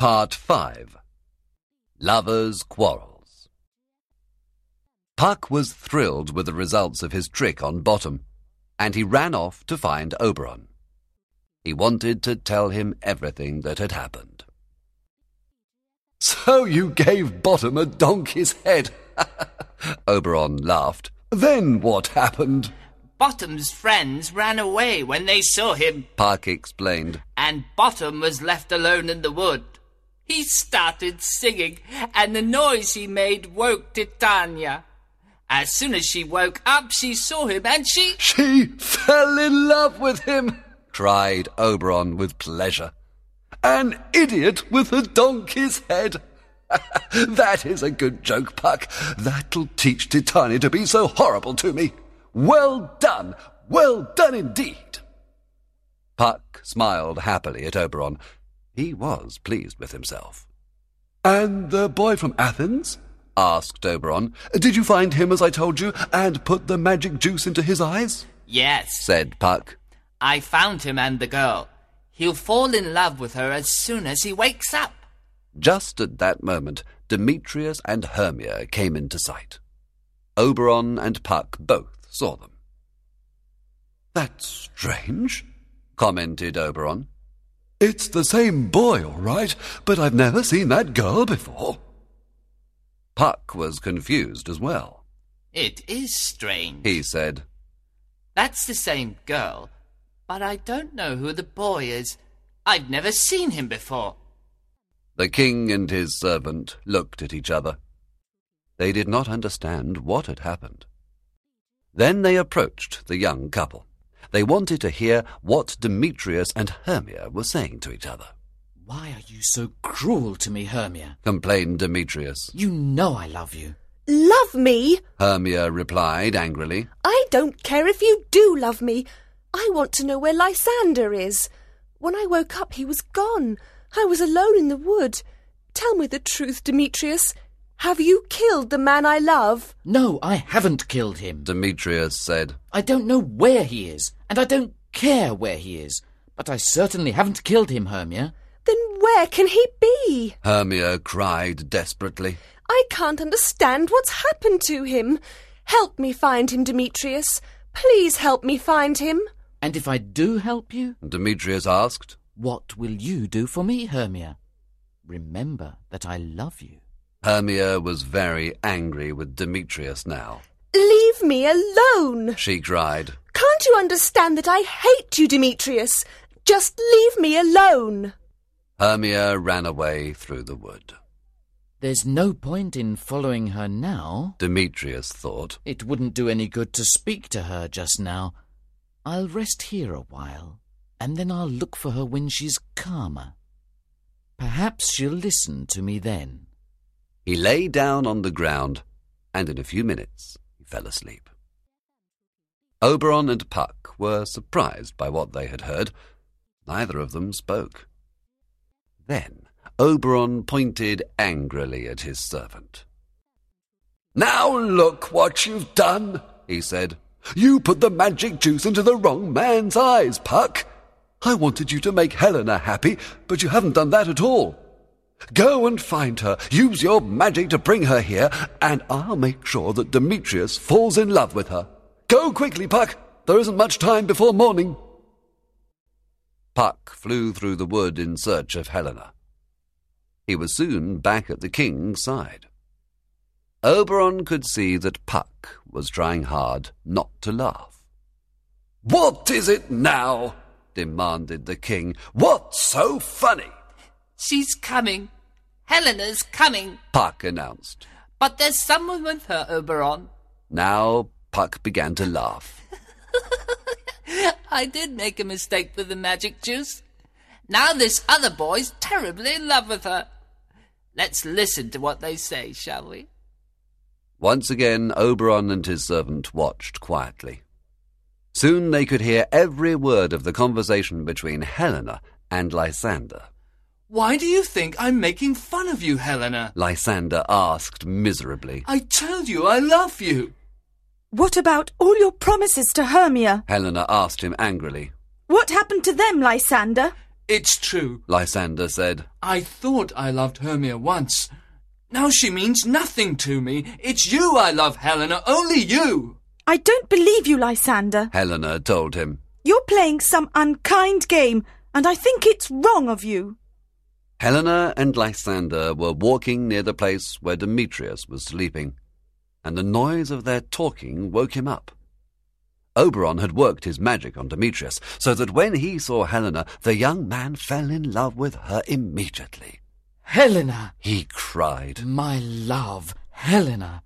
Part 5 Lovers' Quarrels Puck was thrilled with the results of his trick on Bottom, and he ran off to find Oberon. He wanted to tell him everything that had happened. So you gave Bottom a donkey's head? Oberon laughed. Then what happened? Bottom's friends ran away when they saw him, Puck explained. and Bottom was left alone in the wood. He started singing, and the noise he made woke Titania. As soon as she woke up, she saw him, and she. She fell in love with him, cried Oberon with pleasure. An idiot with a donkey's head. that is a good joke, Puck. That'll teach Titania to be so horrible to me. Well done, well done indeed. Puck smiled happily at Oberon. He was pleased with himself. And the boy from Athens? asked Oberon. Did you find him as I told you, and put the magic juice into his eyes? Yes, said Puck. I found him and the girl. He'll fall in love with her as soon as he wakes up. Just at that moment, Demetrius and Hermia came into sight. Oberon and Puck both saw them. That's strange, commented Oberon. It's the same boy, all right, but I've never seen that girl before. Puck was confused as well. It is strange. He said, That's the same girl, but I don't know who the boy is. I've never seen him before. The king and his servant looked at each other. They did not understand what had happened. Then they approached the young couple. They wanted to hear what Demetrius and Hermia were saying to each other. Why are you so cruel to me, Hermia? Complained Demetrius. You know I love you. Love me? Hermia replied angrily. I don't care if you do love me. I want to know where Lysander is. When I woke up, he was gone. I was alone in the wood. Tell me the truth, Demetrius. Have you killed the man I love? No, I haven't killed him. Demetrius said. I don't know where he is, and I don't care where he is. But I certainly haven't killed him, Hermia. Then where can he be? Hermia cried desperately. I can't understand what's happened to him. Help me find him, Demetrius. Please help me find him. And if I do help you, Demetrius asked. what will you do for me, Hermia? Remember that I love you. Hermia was very angry with Demetrius now. Leave me alone. She cried. Can't you understand that I hate you, Demetrius? Just leave me alone. Hermia ran away through the wood. There's no point in following her now. Demetrius thought. It wouldn't do any good to speak to her just now. I'll rest here a while, and then I'll look for her when she's calmer. Perhaps she'll listen to me then. He lay down on the ground, and in a few minutes he fell asleep. Oberon and Puck were surprised by what they had heard. Neither of them spoke. Then Oberon pointed angrily at his servant. Now look what you've done, he said. You put the magic juice into the wrong man's eyes, Puck. I wanted you to make Helena happy, but you haven't done that at all. Go and find her, use your magic to bring her here, and I'll make sure that Demetrius falls in love with her. Go quickly, Puck. There isn't much time before morning. Puck flew through the wood in search of Helena. He was soon back at the king's side. Oberon could see that Puck was trying hard not to laugh. What is it now? demanded the king. What's so funny? She's coming. Helena's coming. Puck announced. But there's someone with her, Oberon. Now Puck began to laugh. I did make a mistake with the magic juice. Now this other boy's terribly in love with her. Let's listen to what they say, shall we? Once again, Oberon and his servant watched quietly. Soon they could hear every word of the conversation between Helena and Lysander. Why do you think I'm making fun of you, Helena? Lysander asked miserably. I tell you I love you. What about all your promises to Hermia? Helena asked him angrily. What happened to them, Lysander? It's true. Lysander said. I thought I loved Hermia once. Now she means nothing to me. It's you I love, Helena, only you. I don't believe you, Lysander. Helena told him. You're playing some unkind game, and I think it's wrong of you. Helena and Lysander were walking near the place where Demetrius was sleeping, and the noise of their talking woke him up. Oberon had worked his magic on Demetrius, so that when he saw Helena, the young man fell in love with her immediately. Helena! He cried. My love, Helena!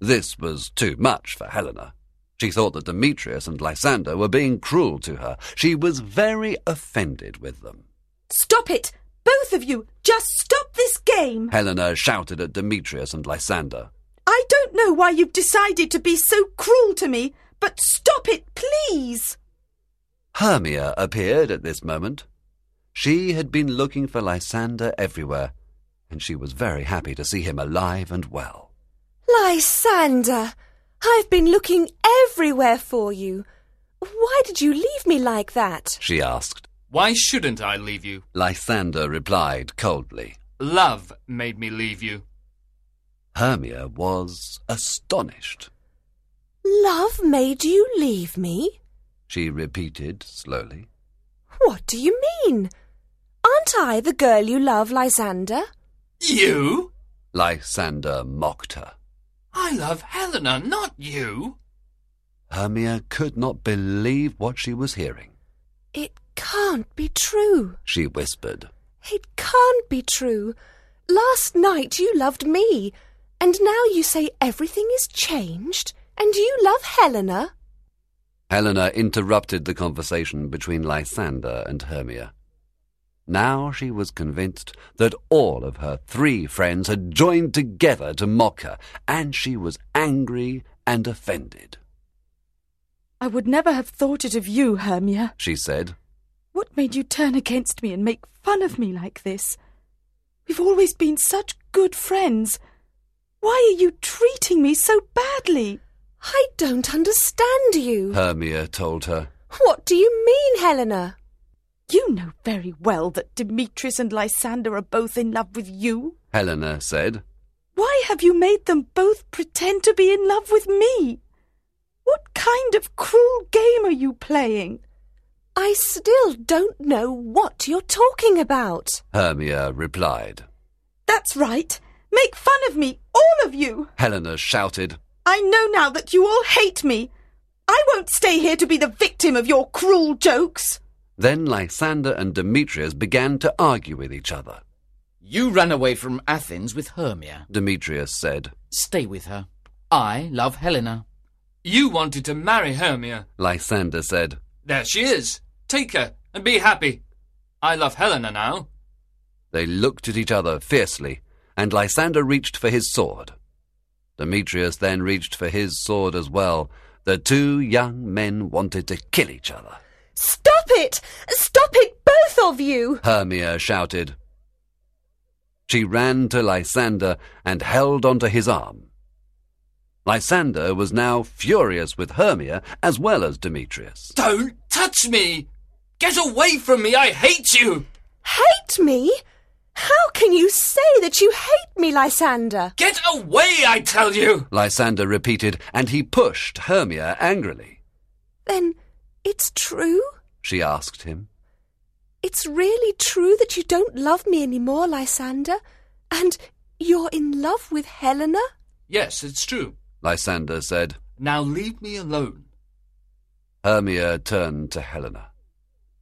This was too much for Helena. She thought that Demetrius and Lysander were being cruel to her. She was very offended with them. Stop it! Both of you! Just stop this game! Helena shouted at Demetrius and Lysander. I don't know why you've decided to be so cruel to me, but stop it, please! Hermia appeared at this moment. She had been looking for Lysander everywhere, and she was very happy to see him alive and well. Lysander, I've been looking everywhere for you. Why did you leave me like that? She asked. Why shouldn't I leave you? Lysander replied coldly. Love made me leave you. Hermia was astonished. Love made you leave me? She repeated slowly. What do you mean? Aren't I the girl you love, Lysander? You? Lysander mocked her. I love Helena, not you. Hermia could not believe what she was hearing. It can't be true. She whispered. It can't be true. Last night you loved me, and now you say everything is changed, and you love Helena? Helena interrupted the conversation between Lysander and Hermia. Now she was convinced that all of her three friends had joined together to mock her, and she was angry and offended. I would never have thought it of you, Hermia. She said, What made you turn against me and make fun of me like this? We've always been such good friends. Why are you treating me so badly? I don't understand you. Hermia told her. What do you mean, Helena? You know very well that Demetrius and Lysander are both in love with you. Helena said. Why have you made them both pretend to be in love with me? What kind of cruel game are you playing? I still don't know what you're talking about. Hermia replied. That's right. Make fun of me, all of you. Helena shouted. I know now that you all hate me. I won't stay here to be the victim of your cruel jokes. Then Lysander and Demetrius began to argue with each other. You ran away from Athens with Hermia. Demetrius said. Stay with her. I love Helena. You wanted to marry Hermia. Lysander said. There she is. Take her and be happy. I love Helena now. They looked at each other fiercely, and Lysander reached for his sword. Demetrius then reached for his sword as well. The two young men wanted to kill each other. Stop it! Stop it, both of you! Hermia shouted. She ran to Lysander and held onto his arm. Lysander was now furious with Hermia as well as Demetrius. Don't touch me! Get away from me! I hate you! Hate me? How can you say that you hate me, Lysander? Get away, I tell you! Lysander repeated, and he pushed Hermia angrily. Then it's true? She asked him. It's really true that you don't love me any more, Lysander? And you're in love with Helena? Yes, it's true. Lysander said. Now leave me alone. Hermia turned to Helena.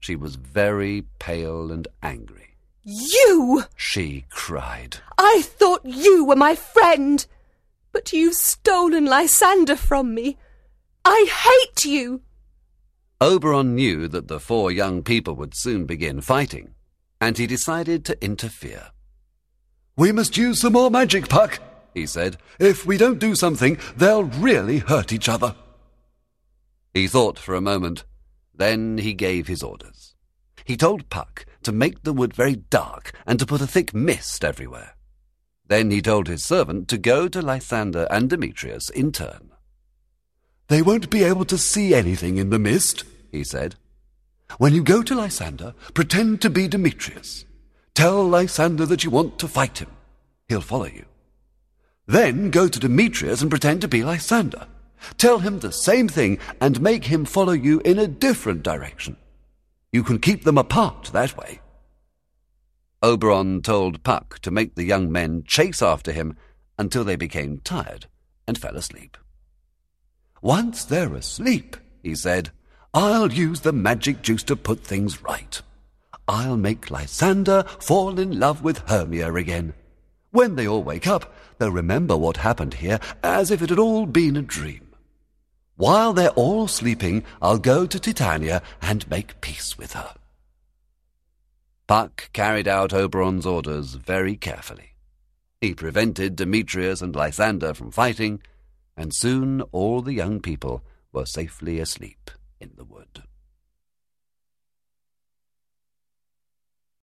She was very pale and angry. You! She cried. I thought you were my friend, but you've stolen Lysander from me. I hate you! Oberon knew that the four young people would soon begin fighting, and he decided to interfere. We must use some more magic, Puck, he said. If we don't do something, they'll really hurt each other. He thought for a moment. Then he gave his orders. He told Puck to make the wood very dark and to put a thick mist everywhere. Then he told his servant to go to Lysander and Demetrius in turn. They won't be able to see anything in the mist, he said. When you go to Lysander, pretend to be Demetrius. Tell Lysander that you want to fight him. He'll follow you. Then go to Demetrius and pretend to be Lysander. Tell him the same thing and make him follow you in a different direction. You can keep them apart that way. Oberon told Puck to make the young men chase after him until they became tired and fell asleep. Once they're asleep, he said, I'll use the magic juice to put things right. I'll make Lysander fall in love with Hermia again. When they all wake up, they'll remember what happened here as if it had all been a dream. While they're all sleeping, I'll go to Titania and make peace with her. Puck carried out Oberon's orders very carefully. He prevented Demetrius and Lysander from fighting, and soon all the young people were safely asleep in the wood.